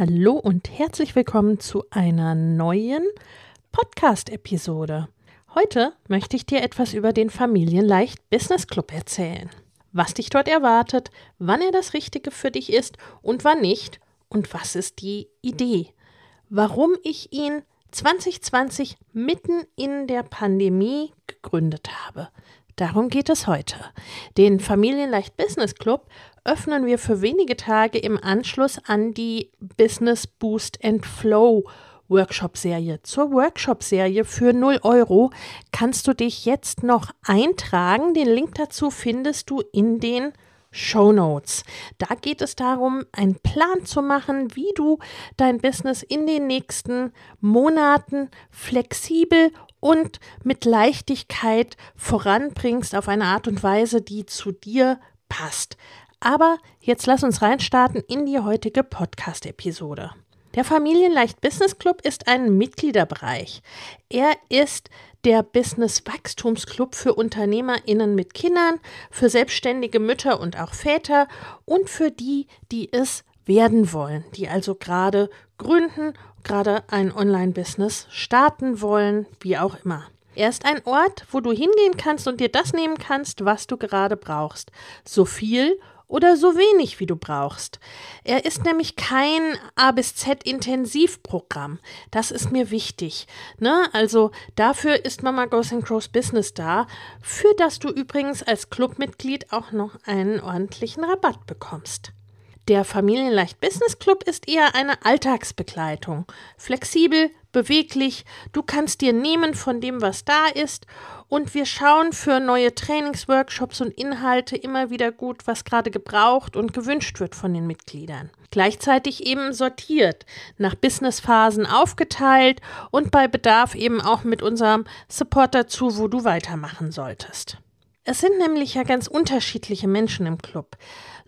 Hallo und herzlich willkommen zu einer neuen Podcast-Episode. Heute möchte ich dir etwas über den Familienleicht Business Club erzählen. Was dich dort erwartet, wann er das Richtige für dich ist und wann nicht und was ist die Idee. Warum ich ihn 2020 mitten in der Pandemie gegründet habe. Darum geht es heute. Den Familienleicht Business Club öffnen wir für wenige Tage im Anschluss an die Business Boost and Flow Workshop-Serie. Zur Workshop-Serie für 0 Euro kannst du dich jetzt noch eintragen. Den Link dazu findest du in den Show Notes. Da geht es darum, einen Plan zu machen, wie du dein Business in den nächsten Monaten flexibel und mit Leichtigkeit voranbringst auf eine Art und Weise, die zu dir passt. Aber jetzt lass uns reinstarten in die heutige Podcast-Episode. Der Familienleicht Business Club ist ein Mitgliederbereich. Er ist der Business Wachstumsclub für UnternehmerInnen mit Kindern, für selbstständige Mütter und auch Väter und für die, die es werden wollen, die also gerade gründen, gerade ein Online-Business starten wollen, wie auch immer. Er ist ein Ort, wo du hingehen kannst und dir das nehmen kannst, was du gerade brauchst. So viel oder so wenig, wie du brauchst. Er ist nämlich kein A bis Z Intensivprogramm. Das ist mir wichtig. Ne? Also dafür ist Mama Goes and Crows Business da, für das du übrigens als Clubmitglied auch noch einen ordentlichen Rabatt bekommst. Der Familienleicht Business Club ist eher eine Alltagsbegleitung. Flexibel, beweglich, du kannst dir nehmen von dem, was da ist und wir schauen für neue Trainingsworkshops und Inhalte immer wieder gut, was gerade gebraucht und gewünscht wird von den Mitgliedern. Gleichzeitig eben sortiert, nach Businessphasen aufgeteilt und bei Bedarf eben auch mit unserem Support dazu, wo du weitermachen solltest. Es sind nämlich ja ganz unterschiedliche Menschen im Club.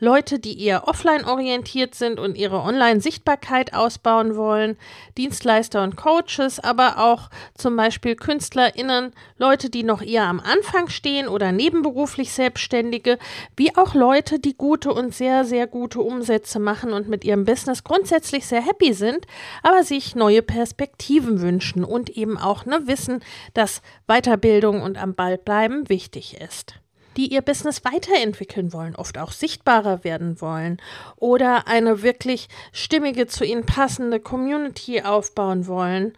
Leute, die eher offline orientiert sind und ihre Online-Sichtbarkeit ausbauen wollen, Dienstleister und Coaches, aber auch zum Beispiel KünstlerInnen, Leute, die noch eher am Anfang stehen oder nebenberuflich Selbstständige, wie auch Leute, die gute und sehr, sehr gute Umsätze machen und mit ihrem Business grundsätzlich sehr happy sind, aber sich neue Perspektiven wünschen und eben auch ne, wissen, dass Weiterbildung und am Ball bleiben wichtig ist die ihr Business weiterentwickeln wollen, oft auch sichtbarer werden wollen oder eine wirklich stimmige zu ihnen passende Community aufbauen wollen,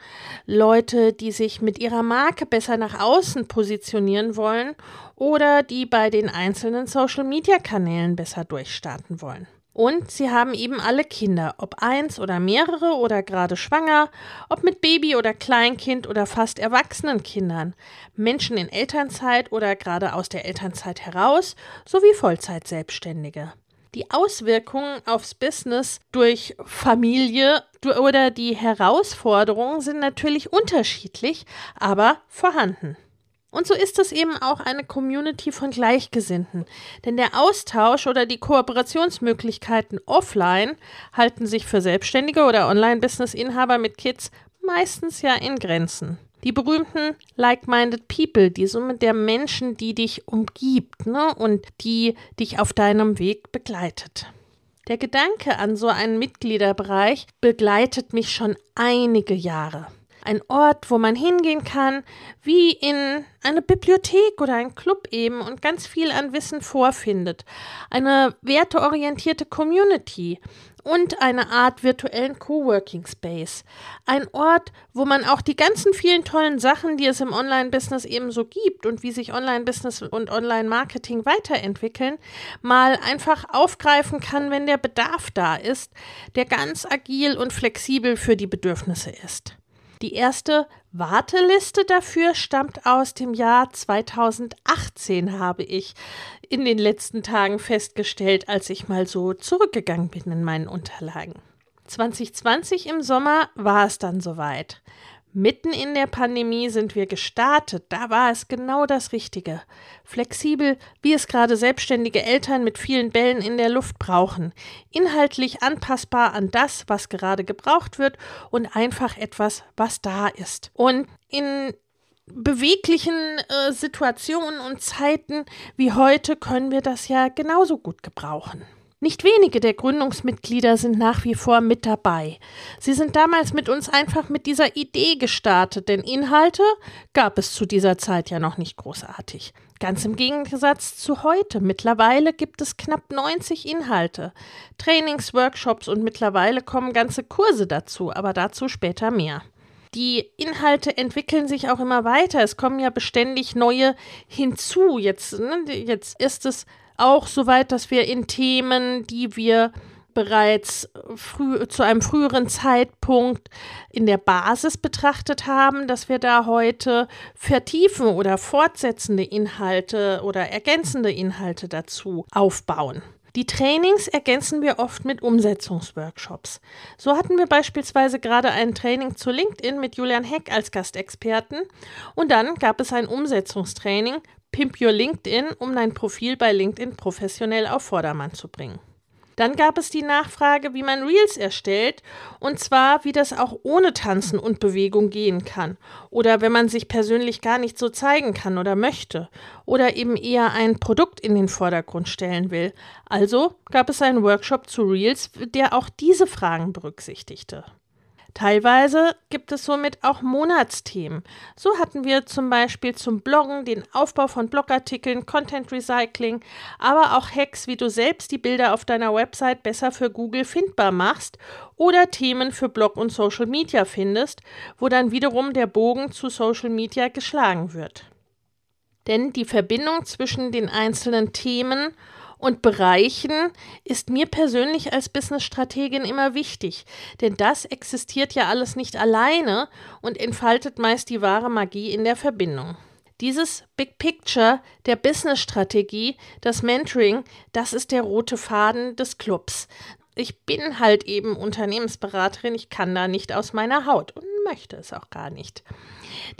Leute, die sich mit ihrer Marke besser nach außen positionieren wollen oder die bei den einzelnen Social-Media-Kanälen besser durchstarten wollen. Und sie haben eben alle Kinder, ob eins oder mehrere oder gerade schwanger, ob mit Baby oder Kleinkind oder fast erwachsenen Kindern, Menschen in Elternzeit oder gerade aus der Elternzeit heraus, sowie Vollzeitselbstständige. Die Auswirkungen aufs Business durch Familie oder die Herausforderungen sind natürlich unterschiedlich, aber vorhanden. Und so ist es eben auch eine Community von Gleichgesinnten. Denn der Austausch oder die Kooperationsmöglichkeiten offline halten sich für Selbstständige oder Online-Business-Inhaber mit Kids meistens ja in Grenzen. Die berühmten like-minded people, die Summe der Menschen, die dich umgibt ne, und die dich auf deinem Weg begleitet. Der Gedanke an so einen Mitgliederbereich begleitet mich schon einige Jahre. Ein Ort, wo man hingehen kann, wie in eine Bibliothek oder ein Club eben und ganz viel an Wissen vorfindet. Eine werteorientierte Community und eine Art virtuellen Coworking Space. Ein Ort, wo man auch die ganzen vielen tollen Sachen, die es im Online-Business ebenso gibt und wie sich Online-Business und Online-Marketing weiterentwickeln, mal einfach aufgreifen kann, wenn der Bedarf da ist, der ganz agil und flexibel für die Bedürfnisse ist. Die erste Warteliste dafür stammt aus dem Jahr 2018, habe ich in den letzten Tagen festgestellt, als ich mal so zurückgegangen bin in meinen Unterlagen. 2020 im Sommer war es dann soweit. Mitten in der Pandemie sind wir gestartet. Da war es genau das Richtige. Flexibel, wie es gerade selbstständige Eltern mit vielen Bällen in der Luft brauchen. Inhaltlich anpassbar an das, was gerade gebraucht wird und einfach etwas, was da ist. Und in beweglichen äh, Situationen und Zeiten wie heute können wir das ja genauso gut gebrauchen. Nicht wenige der Gründungsmitglieder sind nach wie vor mit dabei. Sie sind damals mit uns einfach mit dieser Idee gestartet, denn Inhalte gab es zu dieser Zeit ja noch nicht großartig. Ganz im Gegensatz zu heute. Mittlerweile gibt es knapp 90 Inhalte, Trainings, Workshops und mittlerweile kommen ganze Kurse dazu, aber dazu später mehr. Die Inhalte entwickeln sich auch immer weiter. Es kommen ja beständig neue hinzu. Jetzt, ne, jetzt ist es auch so weit, dass wir in Themen, die wir bereits früh, zu einem früheren Zeitpunkt in der Basis betrachtet haben, dass wir da heute vertiefen oder fortsetzende Inhalte oder ergänzende Inhalte dazu aufbauen. Die Trainings ergänzen wir oft mit Umsetzungsworkshops. So hatten wir beispielsweise gerade ein Training zu LinkedIn mit Julian Heck als Gastexperten und dann gab es ein Umsetzungstraining Pimp Your LinkedIn, um dein Profil bei LinkedIn professionell auf Vordermann zu bringen. Dann gab es die Nachfrage, wie man Reels erstellt, und zwar, wie das auch ohne Tanzen und Bewegung gehen kann, oder wenn man sich persönlich gar nicht so zeigen kann oder möchte, oder eben eher ein Produkt in den Vordergrund stellen will. Also gab es einen Workshop zu Reels, der auch diese Fragen berücksichtigte. Teilweise gibt es somit auch Monatsthemen. So hatten wir zum Beispiel zum Bloggen den Aufbau von Blogartikeln, Content Recycling, aber auch Hacks, wie du selbst die Bilder auf deiner Website besser für Google findbar machst oder Themen für Blog und Social Media findest, wo dann wiederum der Bogen zu Social Media geschlagen wird. Denn die Verbindung zwischen den einzelnen Themen und Bereichen ist mir persönlich als Business-Strategin immer wichtig, denn das existiert ja alles nicht alleine und entfaltet meist die wahre Magie in der Verbindung. Dieses Big Picture der Business-Strategie, das Mentoring, das ist der rote Faden des Clubs. Ich bin halt eben Unternehmensberaterin, ich kann da nicht aus meiner Haut und möchte es auch gar nicht.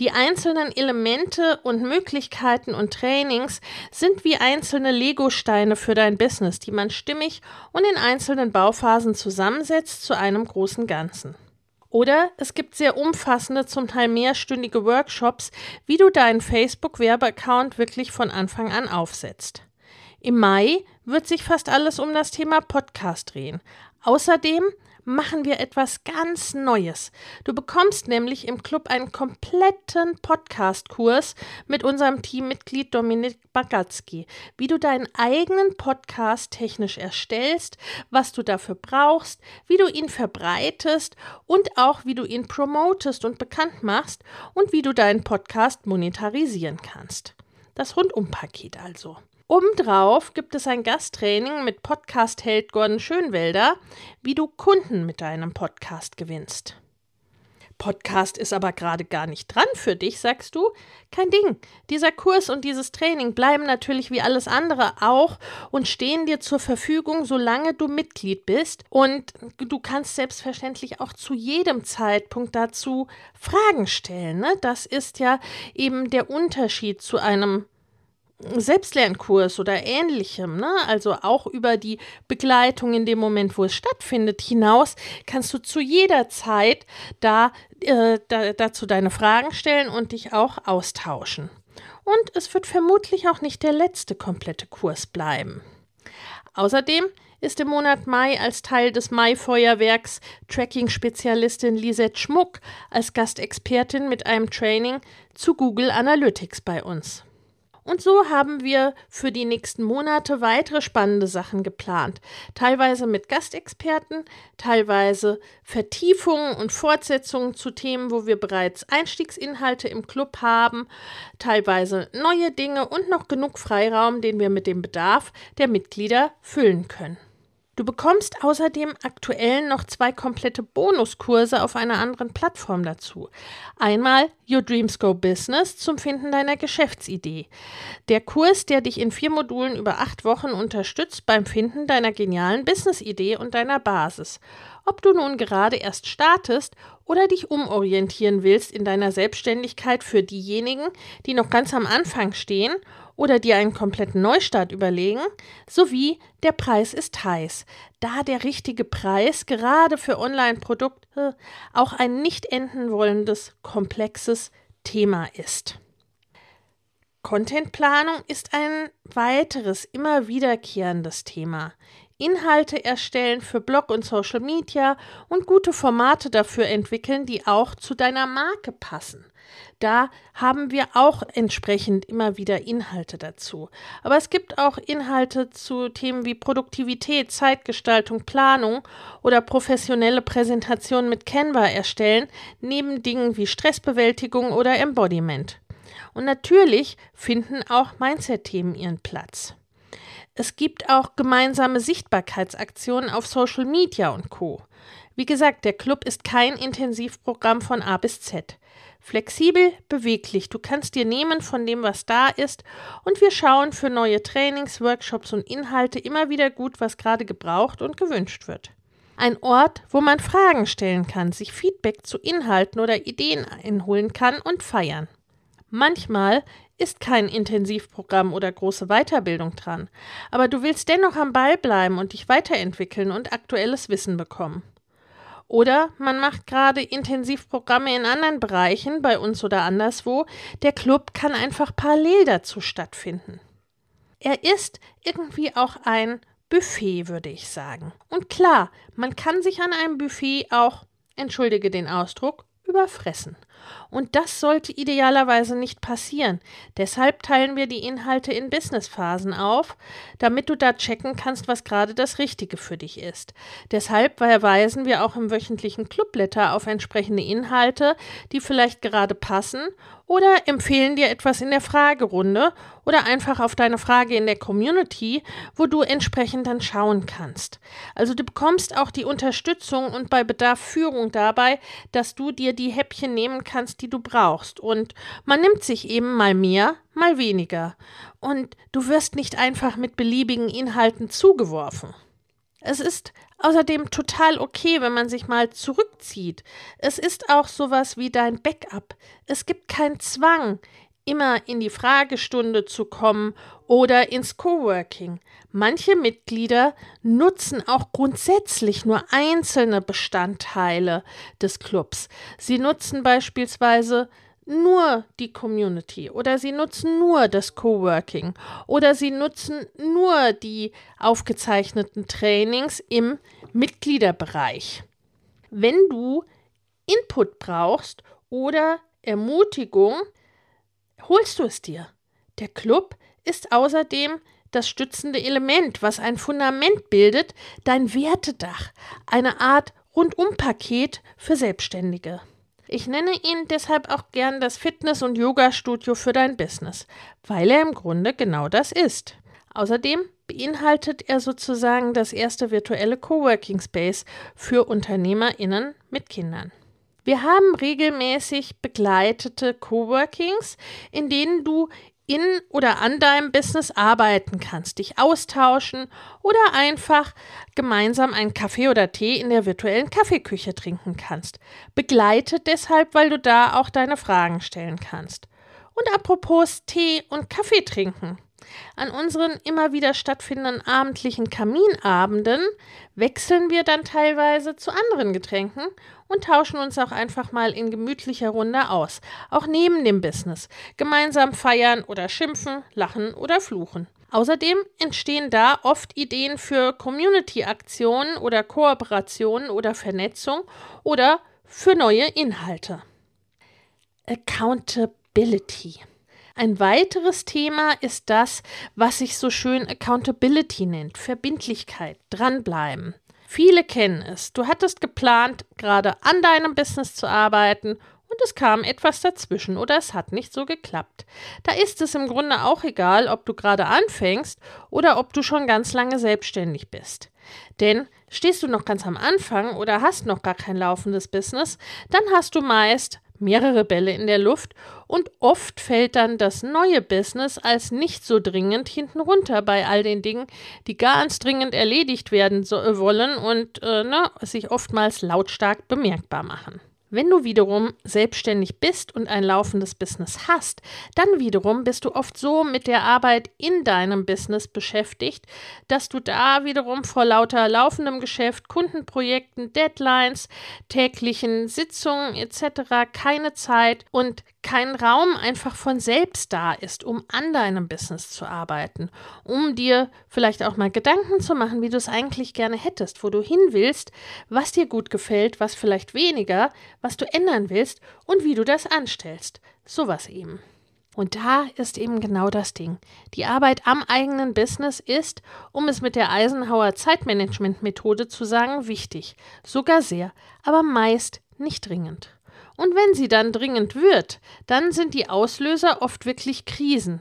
Die einzelnen Elemente und Möglichkeiten und Trainings sind wie einzelne Lego-Steine für dein Business, die man stimmig und in einzelnen Bauphasen zusammensetzt zu einem großen Ganzen. Oder es gibt sehr umfassende, zum Teil mehrstündige Workshops, wie du deinen Facebook-Werbeaccount wirklich von Anfang an aufsetzt. Im Mai wird sich fast alles um das Thema Podcast drehen. Außerdem machen wir etwas ganz Neues. Du bekommst nämlich im Club einen kompletten Podcast-Kurs mit unserem Teammitglied Dominik Bagatzky, wie du deinen eigenen Podcast technisch erstellst, was du dafür brauchst, wie du ihn verbreitest und auch wie du ihn promotest und bekannt machst und wie du deinen Podcast monetarisieren kannst. Das Rundumpaket also. Obendrauf gibt es ein Gasttraining mit Podcast-Held Gordon Schönwelder, wie du Kunden mit deinem Podcast gewinnst. Podcast ist aber gerade gar nicht dran für dich, sagst du? Kein Ding. Dieser Kurs und dieses Training bleiben natürlich wie alles andere auch und stehen dir zur Verfügung, solange du Mitglied bist. Und du kannst selbstverständlich auch zu jedem Zeitpunkt dazu Fragen stellen. Ne? Das ist ja eben der Unterschied zu einem Selbstlernkurs oder ähnlichem, ne? also auch über die Begleitung in dem Moment, wo es stattfindet, hinaus, kannst du zu jeder Zeit da, äh, da, dazu deine Fragen stellen und dich auch austauschen. Und es wird vermutlich auch nicht der letzte komplette Kurs bleiben. Außerdem ist im Monat Mai als Teil des Mai-Feuerwerks Tracking-Spezialistin Lisette Schmuck als Gastexpertin mit einem Training zu Google Analytics bei uns. Und so haben wir für die nächsten Monate weitere spannende Sachen geplant. Teilweise mit Gastexperten, teilweise Vertiefungen und Fortsetzungen zu Themen, wo wir bereits Einstiegsinhalte im Club haben, teilweise neue Dinge und noch genug Freiraum, den wir mit dem Bedarf der Mitglieder füllen können. Du bekommst außerdem aktuell noch zwei komplette Bonuskurse auf einer anderen Plattform dazu. Einmal Your Dreams Go Business zum Finden deiner Geschäftsidee. Der Kurs, der dich in vier Modulen über acht Wochen unterstützt beim Finden deiner genialen Businessidee und deiner Basis. Ob du nun gerade erst startest oder dich umorientieren willst in deiner Selbstständigkeit für diejenigen, die noch ganz am Anfang stehen oder dir einen kompletten Neustart überlegen, sowie der Preis ist heiß, da der richtige Preis gerade für Online-Produkte auch ein nicht enden wollendes, komplexes Thema ist. Contentplanung ist ein weiteres, immer wiederkehrendes Thema. Inhalte erstellen für Blog und Social Media und gute Formate dafür entwickeln, die auch zu deiner Marke passen. Da haben wir auch entsprechend immer wieder Inhalte dazu. Aber es gibt auch Inhalte zu Themen wie Produktivität, Zeitgestaltung, Planung oder professionelle Präsentationen mit Canva erstellen, neben Dingen wie Stressbewältigung oder Embodiment. Und natürlich finden auch Mindset-Themen ihren Platz. Es gibt auch gemeinsame Sichtbarkeitsaktionen auf Social Media und Co. Wie gesagt, der Club ist kein Intensivprogramm von A bis Z. Flexibel, beweglich. Du kannst dir nehmen von dem, was da ist, und wir schauen für neue Trainings, Workshops und Inhalte immer wieder gut, was gerade gebraucht und gewünscht wird. Ein Ort, wo man Fragen stellen kann, sich Feedback zu Inhalten oder Ideen einholen kann und feiern. Manchmal ist kein Intensivprogramm oder große Weiterbildung dran, aber du willst dennoch am Ball bleiben und dich weiterentwickeln und aktuelles Wissen bekommen. Oder man macht gerade Intensivprogramme in anderen Bereichen, bei uns oder anderswo. Der Club kann einfach parallel dazu stattfinden. Er ist irgendwie auch ein Buffet, würde ich sagen. Und klar, man kann sich an einem Buffet auch, entschuldige den Ausdruck, überfressen. Und das sollte idealerweise nicht passieren. Deshalb teilen wir die Inhalte in Businessphasen auf, damit du da checken kannst, was gerade das Richtige für dich ist. Deshalb verweisen wir auch im wöchentlichen Clubletter auf entsprechende Inhalte, die vielleicht gerade passen oder empfehlen dir etwas in der Fragerunde oder einfach auf deine Frage in der Community, wo du entsprechend dann schauen kannst. Also du bekommst auch die Unterstützung und bei Bedarf Führung dabei, dass du dir die Häppchen nehmen kannst, die du brauchst. Und man nimmt sich eben mal mehr, mal weniger. Und du wirst nicht einfach mit beliebigen Inhalten zugeworfen. Es ist außerdem total okay, wenn man sich mal zurückzieht. Es ist auch sowas wie dein Backup. Es gibt keinen Zwang, immer in die Fragestunde zu kommen oder ins Coworking. Manche Mitglieder nutzen auch grundsätzlich nur einzelne Bestandteile des Clubs. Sie nutzen beispielsweise nur die Community oder sie nutzen nur das Coworking oder sie nutzen nur die aufgezeichneten Trainings im Mitgliederbereich. Wenn du Input brauchst oder Ermutigung, holst du es dir. Der Club ist außerdem das stützende Element, was ein Fundament bildet, dein Wertedach, eine Art Rundumpaket für Selbstständige. Ich nenne ihn deshalb auch gern das Fitness- und Yoga-Studio für dein Business, weil er im Grunde genau das ist. Außerdem beinhaltet er sozusagen das erste virtuelle Coworking Space für UnternehmerInnen mit Kindern. Wir haben regelmäßig begleitete Coworkings, in denen du in oder an deinem Business arbeiten kannst, dich austauschen oder einfach gemeinsam einen Kaffee oder Tee in der virtuellen Kaffeeküche trinken kannst. Begleitet deshalb, weil du da auch deine Fragen stellen kannst. Und apropos Tee und Kaffee trinken. An unseren immer wieder stattfindenden abendlichen Kaminabenden wechseln wir dann teilweise zu anderen Getränken und tauschen uns auch einfach mal in gemütlicher Runde aus, auch neben dem Business, gemeinsam feiern oder schimpfen, lachen oder fluchen. Außerdem entstehen da oft Ideen für Community-Aktionen oder Kooperationen oder Vernetzung oder für neue Inhalte. Accountability. Ein weiteres Thema ist das, was sich so schön Accountability nennt, Verbindlichkeit, dranbleiben. Viele kennen es. Du hattest geplant, gerade an deinem Business zu arbeiten und es kam etwas dazwischen oder es hat nicht so geklappt. Da ist es im Grunde auch egal, ob du gerade anfängst oder ob du schon ganz lange selbstständig bist. Denn stehst du noch ganz am Anfang oder hast noch gar kein laufendes Business, dann hast du meist mehrere Bälle in der Luft und oft fällt dann das neue Business als nicht so dringend hinten runter bei all den Dingen, die ganz dringend erledigt werden so, äh, wollen und äh, ne, sich oftmals lautstark bemerkbar machen. Wenn du wiederum selbstständig bist und ein laufendes Business hast, dann wiederum bist du oft so mit der Arbeit in deinem Business beschäftigt, dass du da wiederum vor lauter laufendem Geschäft, Kundenprojekten, Deadlines, täglichen Sitzungen etc. keine Zeit und kein Raum einfach von selbst da ist, um an deinem Business zu arbeiten, um dir vielleicht auch mal Gedanken zu machen, wie du es eigentlich gerne hättest, wo du hin willst, was dir gut gefällt, was vielleicht weniger, was du ändern willst und wie du das anstellst. Sowas eben. Und da ist eben genau das Ding. Die Arbeit am eigenen Business ist, um es mit der Eisenhower Zeitmanagement-Methode zu sagen, wichtig. Sogar sehr, aber meist nicht dringend. Und wenn sie dann dringend wird, dann sind die Auslöser oft wirklich Krisen.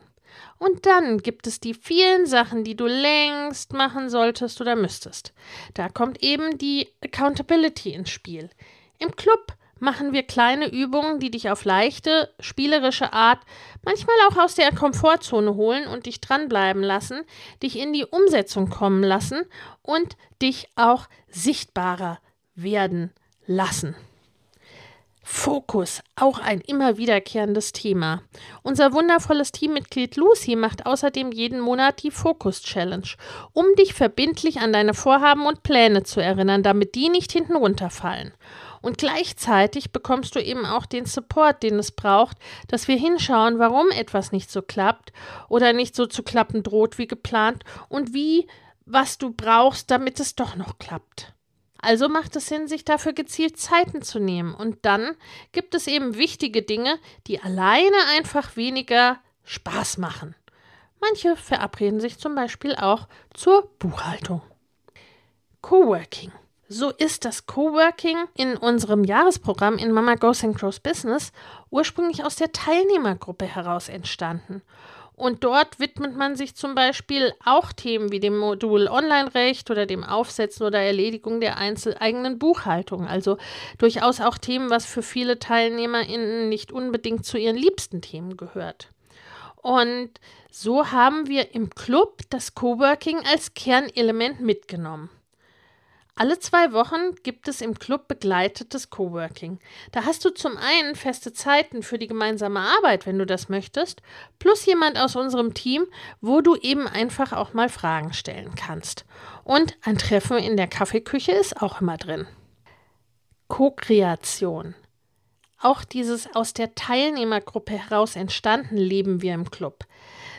Und dann gibt es die vielen Sachen, die du längst machen solltest oder müsstest. Da kommt eben die Accountability ins Spiel. Im Club machen wir kleine Übungen, die dich auf leichte, spielerische Art, manchmal auch aus der Komfortzone holen und dich dranbleiben lassen, dich in die Umsetzung kommen lassen und dich auch sichtbarer werden lassen. Fokus, auch ein immer wiederkehrendes Thema. Unser wundervolles Teammitglied Lucy macht außerdem jeden Monat die Fokus Challenge, um dich verbindlich an deine Vorhaben und Pläne zu erinnern, damit die nicht hinten runterfallen. Und gleichzeitig bekommst du eben auch den Support, den es braucht, dass wir hinschauen, warum etwas nicht so klappt oder nicht so zu klappen droht wie geplant und wie, was du brauchst, damit es doch noch klappt. Also macht es Sinn, sich dafür gezielt Zeiten zu nehmen. Und dann gibt es eben wichtige Dinge, die alleine einfach weniger Spaß machen. Manche verabreden sich zum Beispiel auch zur Buchhaltung. Coworking. So ist das Coworking in unserem Jahresprogramm in Mama Goes and Grows Business ursprünglich aus der Teilnehmergruppe heraus entstanden. Und dort widmet man sich zum Beispiel auch Themen wie dem Modul Online-Recht oder dem Aufsetzen oder Erledigung der einzeleigenen Buchhaltung. Also durchaus auch Themen, was für viele TeilnehmerInnen nicht unbedingt zu ihren liebsten Themen gehört. Und so haben wir im Club das Coworking als Kernelement mitgenommen. Alle zwei Wochen gibt es im Club begleitetes Coworking. Da hast du zum einen feste Zeiten für die gemeinsame Arbeit, wenn du das möchtest, plus jemand aus unserem Team, wo du eben einfach auch mal Fragen stellen kannst. Und ein Treffen in der Kaffeeküche ist auch immer drin. Co-Kreation. Auch dieses aus der Teilnehmergruppe heraus entstanden leben wir im Club.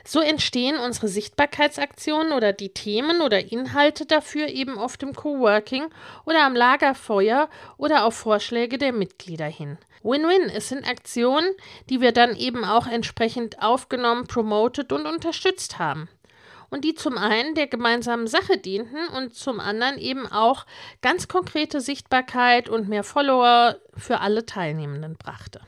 So entstehen unsere Sichtbarkeitsaktionen oder die Themen oder Inhalte dafür eben oft im Coworking oder am Lagerfeuer oder auf Vorschläge der Mitglieder hin. Win-win, es sind Aktionen, die wir dann eben auch entsprechend aufgenommen, promoted und unterstützt haben und die zum einen der gemeinsamen Sache dienten und zum anderen eben auch ganz konkrete Sichtbarkeit und mehr Follower für alle Teilnehmenden brachte.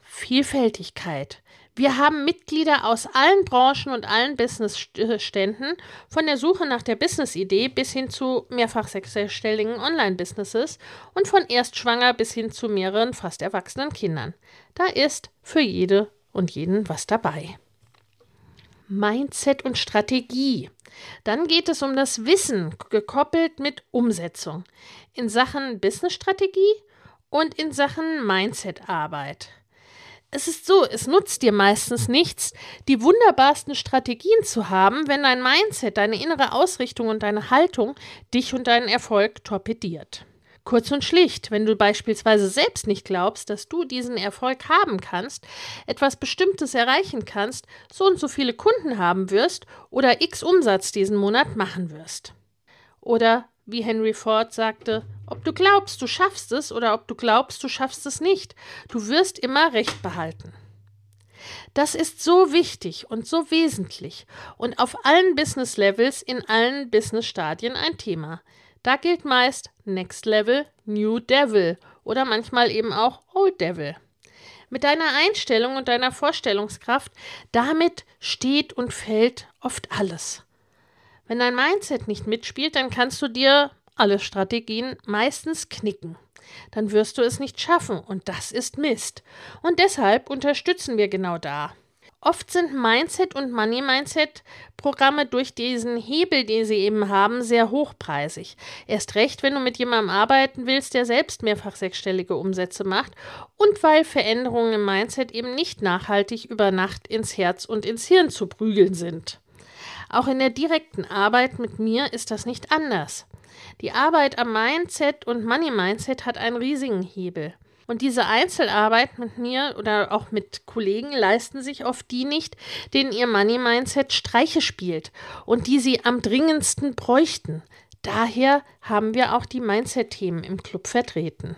Vielfältigkeit. Wir haben Mitglieder aus allen Branchen und allen Businessständen, von der Suche nach der Business-Idee bis hin zu mehrfach sechsstelligen Online-Businesses und von erstschwanger bis hin zu mehreren fast erwachsenen Kindern. Da ist für jede und jeden was dabei. Mindset und Strategie. Dann geht es um das Wissen, gekoppelt mit Umsetzung in Sachen Business-Strategie und in Sachen Mindset-Arbeit es ist so, es nutzt dir meistens nichts, die wunderbarsten Strategien zu haben, wenn dein Mindset, deine innere Ausrichtung und deine Haltung dich und deinen Erfolg torpediert. Kurz und schlicht, wenn du beispielsweise selbst nicht glaubst, dass du diesen Erfolg haben kannst, etwas Bestimmtes erreichen kannst, so und so viele Kunden haben wirst oder x Umsatz diesen Monat machen wirst. Oder wie Henry Ford sagte, ob du glaubst, du schaffst es oder ob du glaubst, du schaffst es nicht, du wirst immer Recht behalten. Das ist so wichtig und so wesentlich und auf allen Business Levels in allen Business Stadien ein Thema. Da gilt meist Next Level, New Devil oder manchmal eben auch Old Devil. Mit deiner Einstellung und deiner Vorstellungskraft, damit steht und fällt oft alles. Wenn dein Mindset nicht mitspielt, dann kannst du dir alle Strategien meistens knicken. Dann wirst du es nicht schaffen und das ist Mist. Und deshalb unterstützen wir genau da. Oft sind Mindset und Money Mindset Programme durch diesen Hebel, den sie eben haben, sehr hochpreisig. Erst recht, wenn du mit jemandem arbeiten willst, der selbst mehrfach sechsstellige Umsätze macht und weil Veränderungen im Mindset eben nicht nachhaltig über Nacht ins Herz und ins Hirn zu prügeln sind. Auch in der direkten Arbeit mit mir ist das nicht anders. Die Arbeit am Mindset und Money Mindset hat einen riesigen Hebel. Und diese Einzelarbeit mit mir oder auch mit Kollegen leisten sich oft die nicht, denen ihr Money Mindset Streiche spielt und die sie am dringendsten bräuchten. Daher haben wir auch die Mindset-Themen im Club vertreten.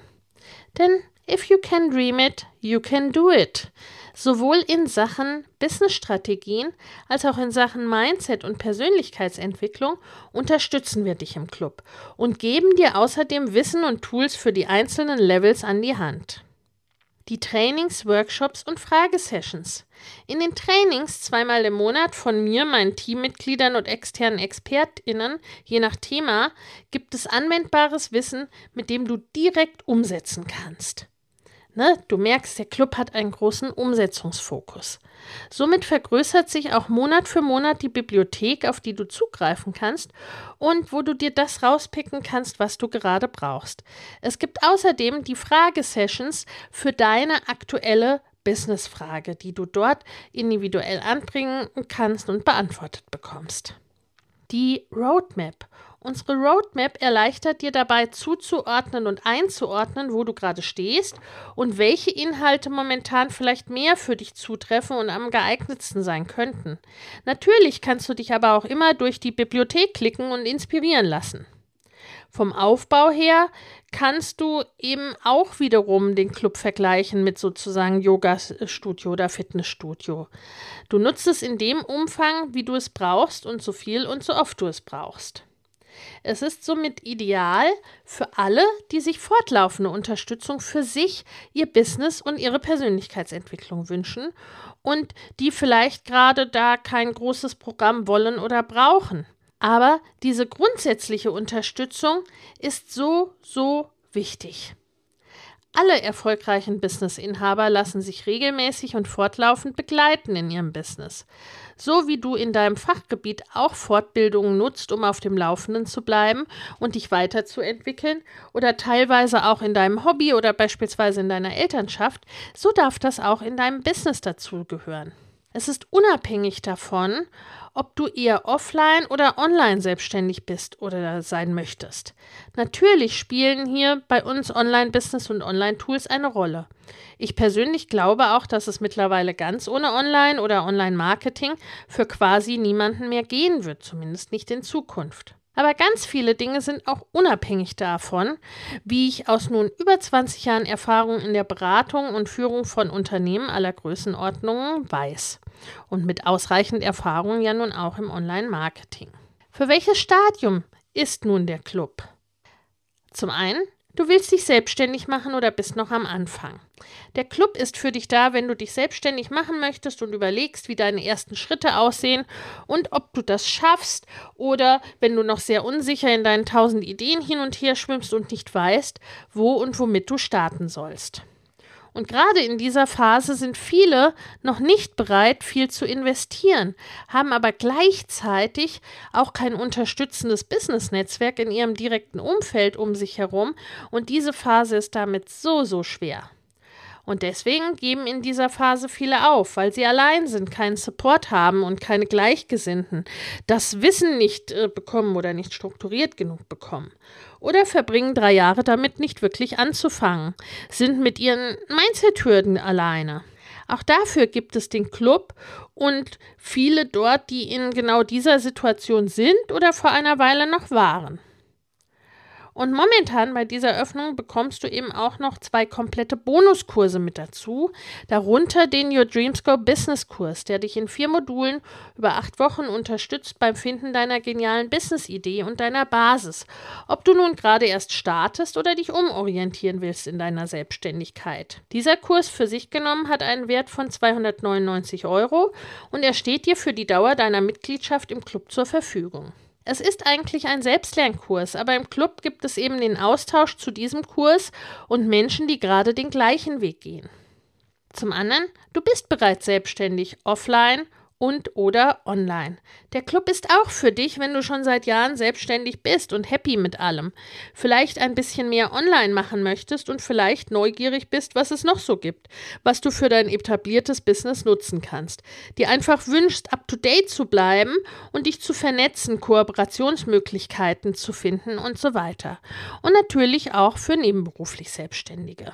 Denn if you can dream it, you can do it. Sowohl in Sachen Business-Strategien als auch in Sachen Mindset und Persönlichkeitsentwicklung unterstützen wir dich im Club und geben dir außerdem Wissen und Tools für die einzelnen Levels an die Hand. Die Trainings, Workshops und Fragesessions. In den Trainings zweimal im Monat von mir, meinen Teammitgliedern und externen ExpertInnen, je nach Thema, gibt es anwendbares Wissen, mit dem du direkt umsetzen kannst. Ne? Du merkst, der Club hat einen großen Umsetzungsfokus. Somit vergrößert sich auch Monat für Monat die Bibliothek, auf die du zugreifen kannst und wo du dir das rauspicken kannst, was du gerade brauchst. Es gibt außerdem die Fragesessions für deine aktuelle Businessfrage, die du dort individuell anbringen kannst und beantwortet bekommst. Die Roadmap Unsere Roadmap erleichtert dir dabei zuzuordnen und einzuordnen, wo du gerade stehst und welche Inhalte momentan vielleicht mehr für dich zutreffen und am geeignetsten sein könnten. Natürlich kannst du dich aber auch immer durch die Bibliothek klicken und inspirieren lassen. Vom Aufbau her kannst du eben auch wiederum den Club vergleichen mit sozusagen Yoga-Studio oder Fitnessstudio. Du nutzt es in dem Umfang, wie du es brauchst und so viel und so oft du es brauchst. Es ist somit ideal für alle, die sich fortlaufende Unterstützung für sich, ihr Business und ihre Persönlichkeitsentwicklung wünschen und die vielleicht gerade da kein großes Programm wollen oder brauchen. Aber diese grundsätzliche Unterstützung ist so, so wichtig. Alle erfolgreichen Businessinhaber lassen sich regelmäßig und fortlaufend begleiten in ihrem Business. So wie du in deinem Fachgebiet auch Fortbildungen nutzt, um auf dem Laufenden zu bleiben und dich weiterzuentwickeln oder teilweise auch in deinem Hobby oder beispielsweise in deiner Elternschaft, so darf das auch in deinem Business dazugehören. Es ist unabhängig davon, ob du eher offline oder online selbstständig bist oder sein möchtest. Natürlich spielen hier bei uns Online-Business und Online-Tools eine Rolle. Ich persönlich glaube auch, dass es mittlerweile ganz ohne Online- oder Online-Marketing für quasi niemanden mehr gehen wird, zumindest nicht in Zukunft. Aber ganz viele Dinge sind auch unabhängig davon, wie ich aus nun über 20 Jahren Erfahrung in der Beratung und Führung von Unternehmen aller Größenordnungen weiß. Und mit ausreichend Erfahrung ja nun auch im Online-Marketing. Für welches Stadium ist nun der Club? Zum einen Du willst dich selbstständig machen oder bist noch am Anfang. Der Club ist für dich da, wenn du dich selbstständig machen möchtest und überlegst, wie deine ersten Schritte aussehen und ob du das schaffst oder wenn du noch sehr unsicher in deinen tausend Ideen hin und her schwimmst und nicht weißt, wo und womit du starten sollst. Und gerade in dieser Phase sind viele noch nicht bereit, viel zu investieren, haben aber gleichzeitig auch kein unterstützendes Business-Netzwerk in ihrem direkten Umfeld um sich herum. Und diese Phase ist damit so, so schwer. Und deswegen geben in dieser Phase viele auf, weil sie allein sind, keinen Support haben und keine Gleichgesinnten, das Wissen nicht äh, bekommen oder nicht strukturiert genug bekommen. Oder verbringen drei Jahre damit, nicht wirklich anzufangen, sind mit ihren Mindset-Hürden alleine. Auch dafür gibt es den Club und viele dort, die in genau dieser Situation sind oder vor einer Weile noch waren. Und momentan bei dieser Öffnung bekommst du eben auch noch zwei komplette Bonuskurse mit dazu, darunter den Your Dreams Go Business Kurs, der dich in vier Modulen über acht Wochen unterstützt beim Finden deiner genialen Business-Idee und deiner Basis. Ob du nun gerade erst startest oder dich umorientieren willst in deiner Selbstständigkeit. Dieser Kurs für sich genommen hat einen Wert von 299 Euro und er steht dir für die Dauer deiner Mitgliedschaft im Club zur Verfügung. Es ist eigentlich ein Selbstlernkurs, aber im Club gibt es eben den Austausch zu diesem Kurs und Menschen, die gerade den gleichen Weg gehen. Zum anderen, du bist bereits selbstständig offline und oder online. Der Club ist auch für dich, wenn du schon seit Jahren selbstständig bist und happy mit allem. Vielleicht ein bisschen mehr online machen möchtest und vielleicht neugierig bist, was es noch so gibt, was du für dein etabliertes Business nutzen kannst. Dir einfach wünschst, up to date zu bleiben und dich zu vernetzen, Kooperationsmöglichkeiten zu finden und so weiter. Und natürlich auch für nebenberuflich Selbstständige.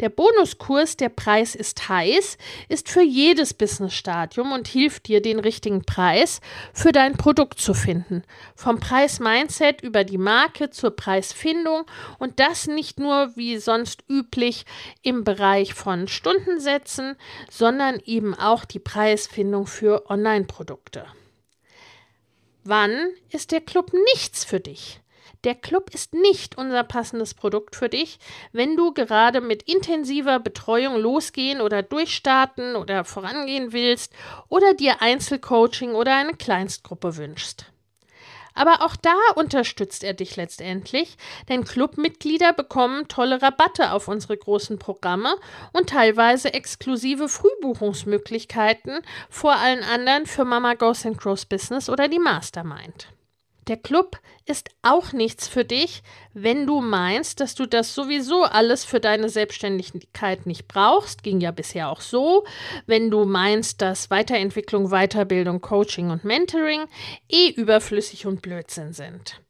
Der Bonuskurs Der Preis ist heiß ist für jedes Businessstadium und hilft dir, den richtigen Preis für dein Produkt zu finden. Vom Preis-Mindset über die Marke zur Preisfindung und das nicht nur wie sonst üblich im Bereich von Stundensätzen, sondern eben auch die Preisfindung für Online-Produkte. Wann ist der Club nichts für dich? Der Club ist nicht unser passendes Produkt für dich, wenn du gerade mit intensiver Betreuung losgehen oder durchstarten oder vorangehen willst oder dir Einzelcoaching oder eine Kleinstgruppe wünschst. Aber auch da unterstützt er dich letztendlich, denn Clubmitglieder bekommen tolle Rabatte auf unsere großen Programme und teilweise exklusive Frühbuchungsmöglichkeiten vor allen anderen für Mama Goes and Grows Business oder die Mastermind. Der Club ist auch nichts für dich, wenn du meinst, dass du das sowieso alles für deine Selbstständigkeit nicht brauchst. Ging ja bisher auch so. Wenn du meinst, dass Weiterentwicklung, Weiterbildung, Coaching und Mentoring eh überflüssig und Blödsinn sind.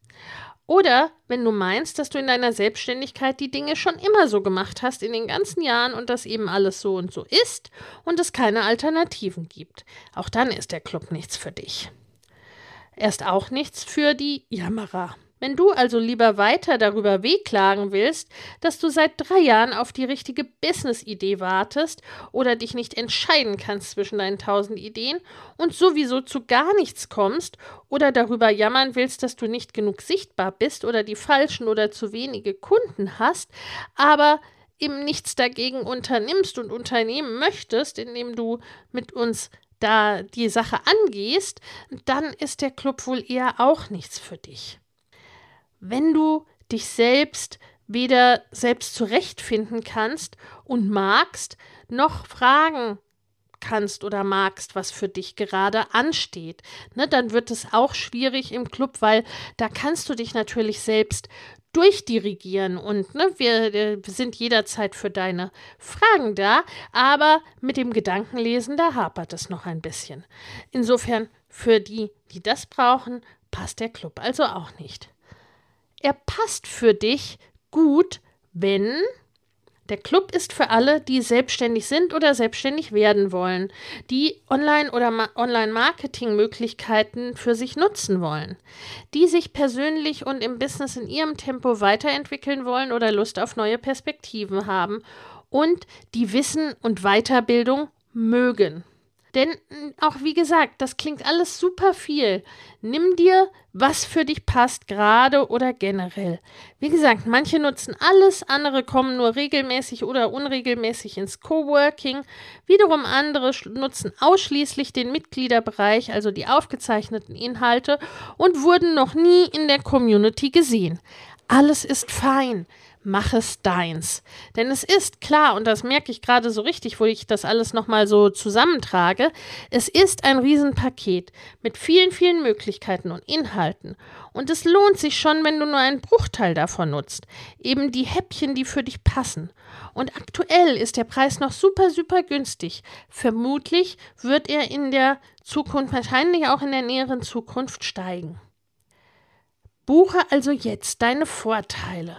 Oder wenn du meinst, dass du in deiner Selbstständigkeit die Dinge schon immer so gemacht hast in den ganzen Jahren und das eben alles so und so ist und es keine Alternativen gibt. Auch dann ist der Club nichts für dich. Erst auch nichts für die Jammerer. Wenn du also lieber weiter darüber wehklagen willst, dass du seit drei Jahren auf die richtige Business-Idee wartest oder dich nicht entscheiden kannst zwischen deinen tausend Ideen und sowieso zu gar nichts kommst oder darüber jammern willst, dass du nicht genug sichtbar bist oder die falschen oder zu wenige Kunden hast, aber eben nichts dagegen unternimmst und unternehmen möchtest, indem du mit uns da die Sache angehst, dann ist der Club wohl eher auch nichts für dich. Wenn du dich selbst weder selbst zurechtfinden kannst und magst, noch fragen kannst oder magst, was für dich gerade ansteht, ne, dann wird es auch schwierig im Club, weil da kannst du dich natürlich selbst durchdirigieren und ne, wir, wir sind jederzeit für deine Fragen da, aber mit dem Gedankenlesen, da hapert es noch ein bisschen. Insofern, für die, die das brauchen, passt der Club also auch nicht. Er passt für dich gut, wenn der Club ist für alle, die selbstständig sind oder selbstständig werden wollen, die Online- oder Ma Online-Marketing-Möglichkeiten für sich nutzen wollen, die sich persönlich und im Business in ihrem Tempo weiterentwickeln wollen oder Lust auf neue Perspektiven haben und die Wissen und Weiterbildung mögen. Denn auch wie gesagt, das klingt alles super viel. Nimm dir, was für dich passt, gerade oder generell. Wie gesagt, manche nutzen alles, andere kommen nur regelmäßig oder unregelmäßig ins Coworking. Wiederum andere nutzen ausschließlich den Mitgliederbereich, also die aufgezeichneten Inhalte, und wurden noch nie in der Community gesehen. Alles ist fein. Mach es deins. Denn es ist klar, und das merke ich gerade so richtig, wo ich das alles nochmal so zusammentrage, es ist ein Riesenpaket mit vielen, vielen Möglichkeiten und Inhalten. Und es lohnt sich schon, wenn du nur einen Bruchteil davon nutzt. Eben die Häppchen, die für dich passen. Und aktuell ist der Preis noch super, super günstig. Vermutlich wird er in der Zukunft, wahrscheinlich auch in der näheren Zukunft steigen. Buche also jetzt deine Vorteile.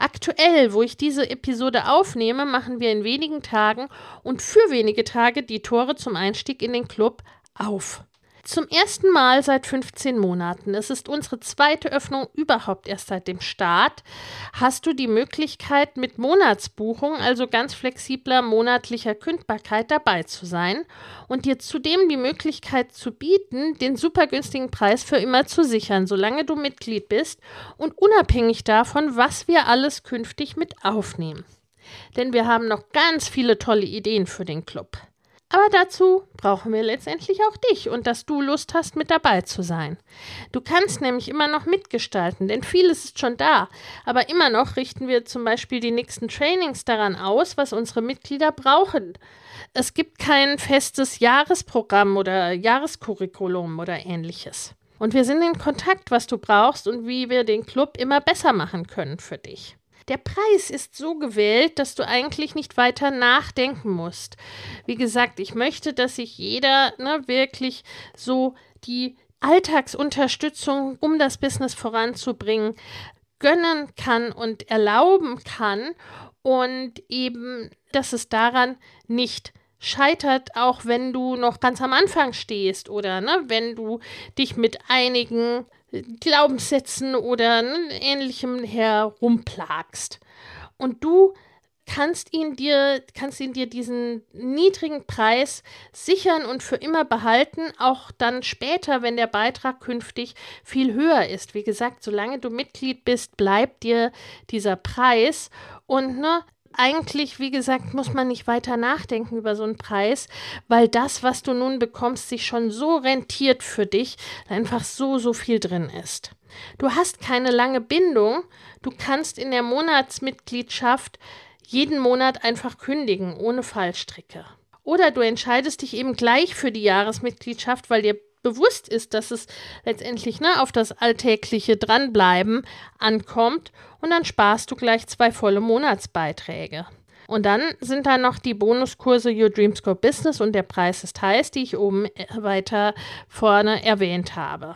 Aktuell, wo ich diese Episode aufnehme, machen wir in wenigen Tagen und für wenige Tage die Tore zum Einstieg in den Club auf. Zum ersten Mal seit 15 Monaten, es ist unsere zweite Öffnung überhaupt erst seit dem Start, hast du die Möglichkeit mit Monatsbuchung, also ganz flexibler monatlicher Kündbarkeit dabei zu sein und dir zudem die Möglichkeit zu bieten, den super günstigen Preis für immer zu sichern, solange du Mitglied bist und unabhängig davon, was wir alles künftig mit aufnehmen. Denn wir haben noch ganz viele tolle Ideen für den Club. Aber dazu brauchen wir letztendlich auch dich und dass du Lust hast, mit dabei zu sein. Du kannst nämlich immer noch mitgestalten, denn vieles ist schon da. Aber immer noch richten wir zum Beispiel die nächsten Trainings daran aus, was unsere Mitglieder brauchen. Es gibt kein festes Jahresprogramm oder Jahreskurriculum oder ähnliches. Und wir sind in Kontakt, was du brauchst und wie wir den Club immer besser machen können für dich. Der Preis ist so gewählt, dass du eigentlich nicht weiter nachdenken musst. Wie gesagt, ich möchte, dass sich jeder ne, wirklich so die Alltagsunterstützung, um das Business voranzubringen, gönnen kann und erlauben kann und eben, dass es daran nicht scheitert, auch wenn du noch ganz am Anfang stehst oder ne, wenn du dich mit einigen Glaubenssätzen oder ähnlichem herumplagst. Und du kannst ihn dir, kannst ihn dir diesen niedrigen Preis sichern und für immer behalten, auch dann später, wenn der Beitrag künftig viel höher ist. Wie gesagt, solange du Mitglied bist, bleibt dir dieser Preis. Und ne, eigentlich, wie gesagt, muss man nicht weiter nachdenken über so einen Preis, weil das, was du nun bekommst, sich schon so rentiert für dich, einfach so, so viel drin ist. Du hast keine lange Bindung, du kannst in der Monatsmitgliedschaft jeden Monat einfach kündigen, ohne Fallstricke. Oder du entscheidest dich eben gleich für die Jahresmitgliedschaft, weil dir bewusst ist, dass es letztendlich ne, auf das alltägliche Dranbleiben ankommt und dann sparst du gleich zwei volle Monatsbeiträge. Und dann sind da noch die Bonuskurse Your Dream Score Business und der Preis ist heiß, die ich oben äh, weiter vorne erwähnt habe.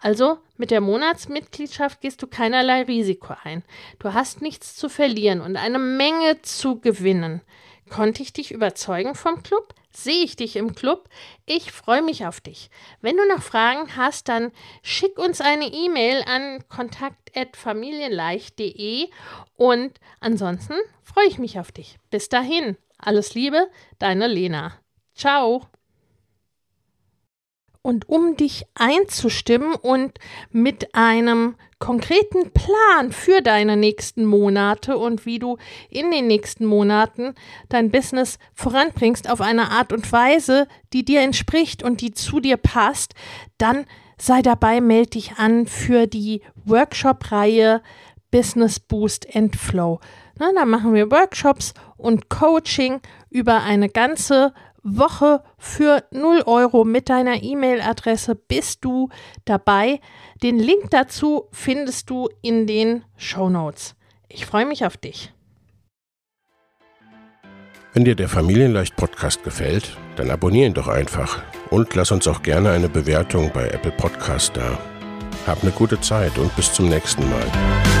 Also mit der Monatsmitgliedschaft gehst du keinerlei Risiko ein. Du hast nichts zu verlieren und eine Menge zu gewinnen. Konnte ich dich überzeugen vom Club? Sehe ich dich im Club? Ich freue mich auf dich. Wenn du noch Fragen hast, dann schick uns eine E-Mail an kontakt@familienleicht.de und ansonsten freue ich mich auf dich. Bis dahin, alles Liebe, deine Lena. Ciao. Und um dich einzustimmen und mit einem konkreten Plan für deine nächsten Monate und wie du in den nächsten Monaten dein Business voranbringst auf eine Art und Weise, die dir entspricht und die zu dir passt, dann sei dabei, melde dich an für die Workshop-Reihe Business Boost and Flow. Na, da machen wir Workshops und Coaching über eine ganze Woche für 0 Euro mit deiner E-Mail-Adresse bist du dabei. Den Link dazu findest du in den Show Notes. Ich freue mich auf dich. Wenn dir der Familienleicht Podcast gefällt, dann abonniere ihn doch einfach und lass uns auch gerne eine Bewertung bei Apple Podcast da. Hab eine gute Zeit und bis zum nächsten Mal.